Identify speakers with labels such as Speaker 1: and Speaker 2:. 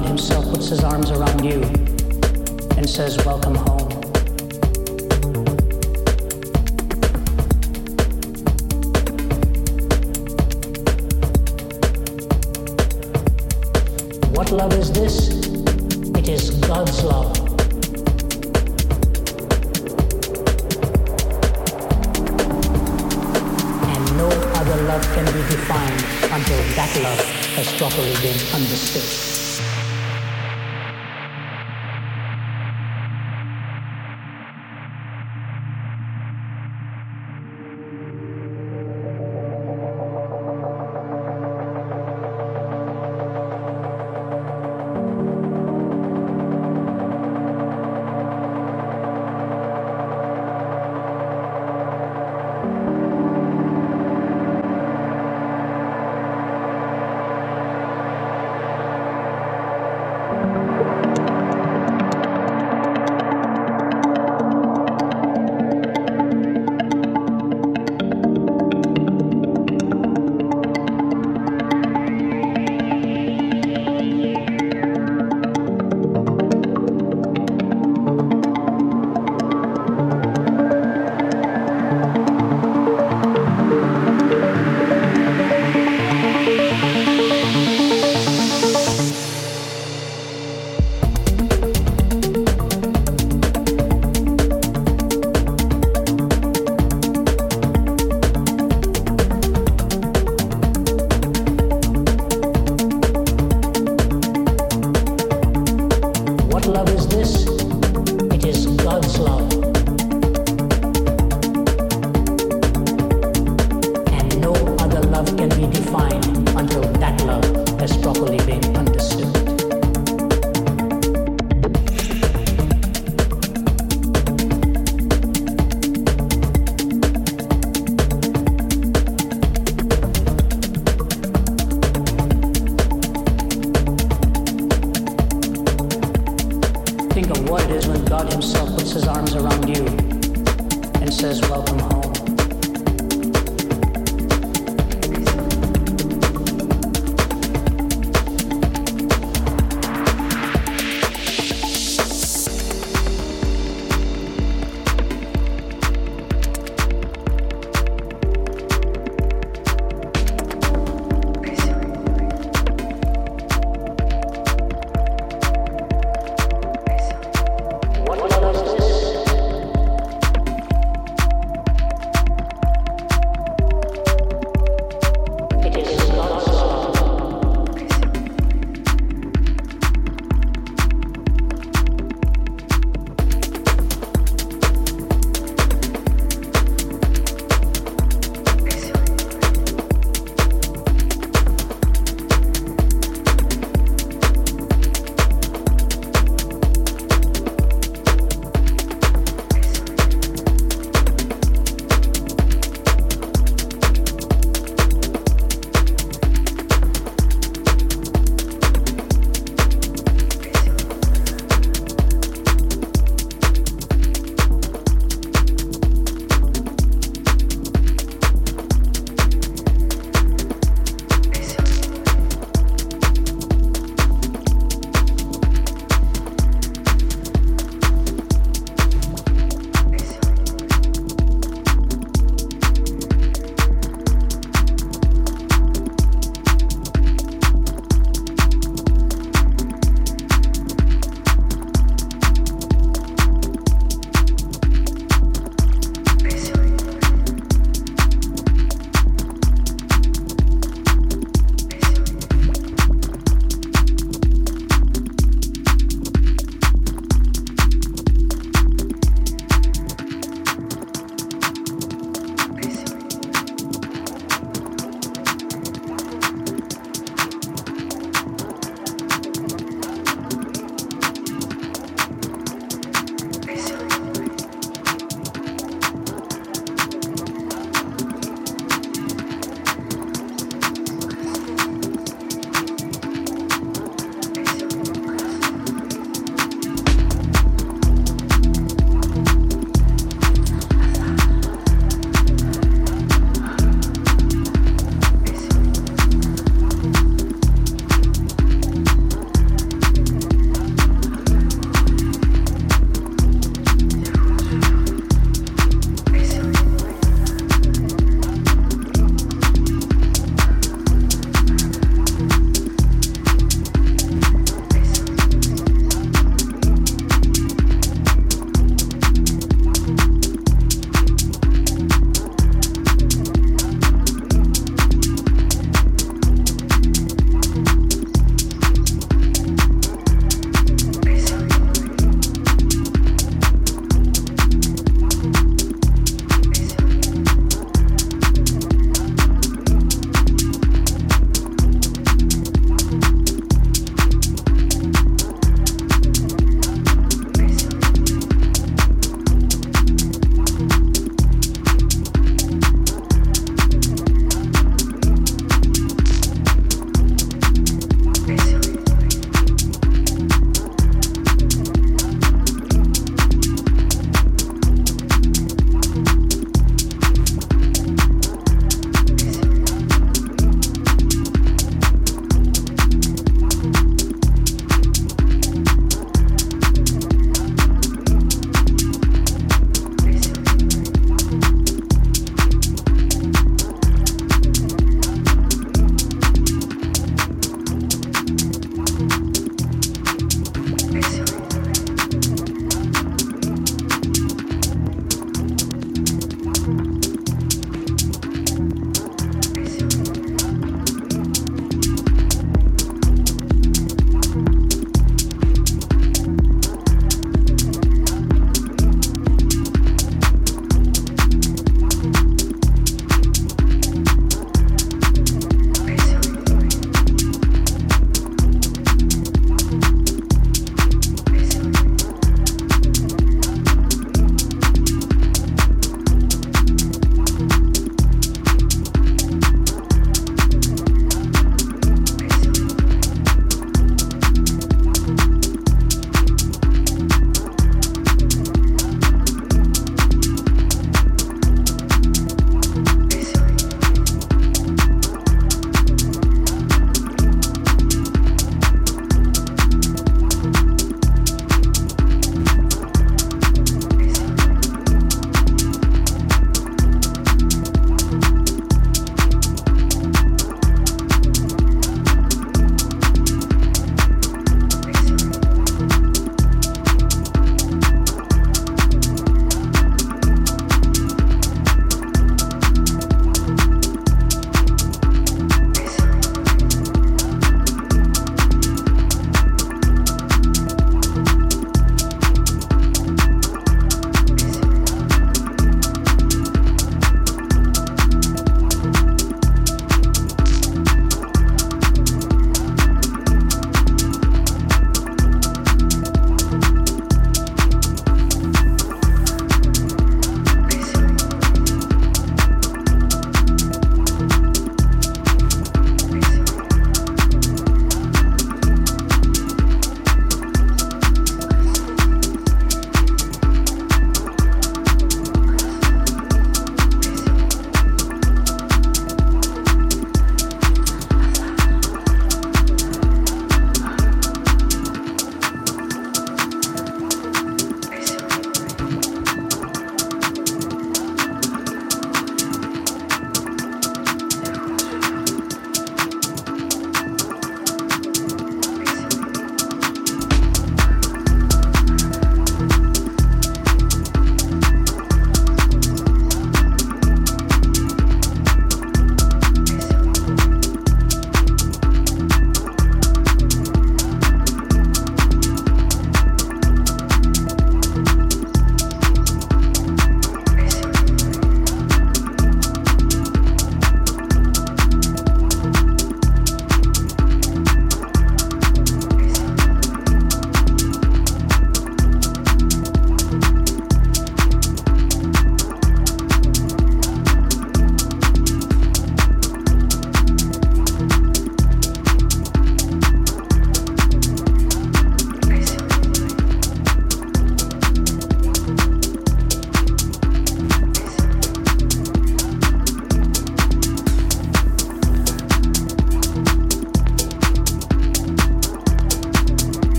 Speaker 1: God Himself puts His arms around you and says, Welcome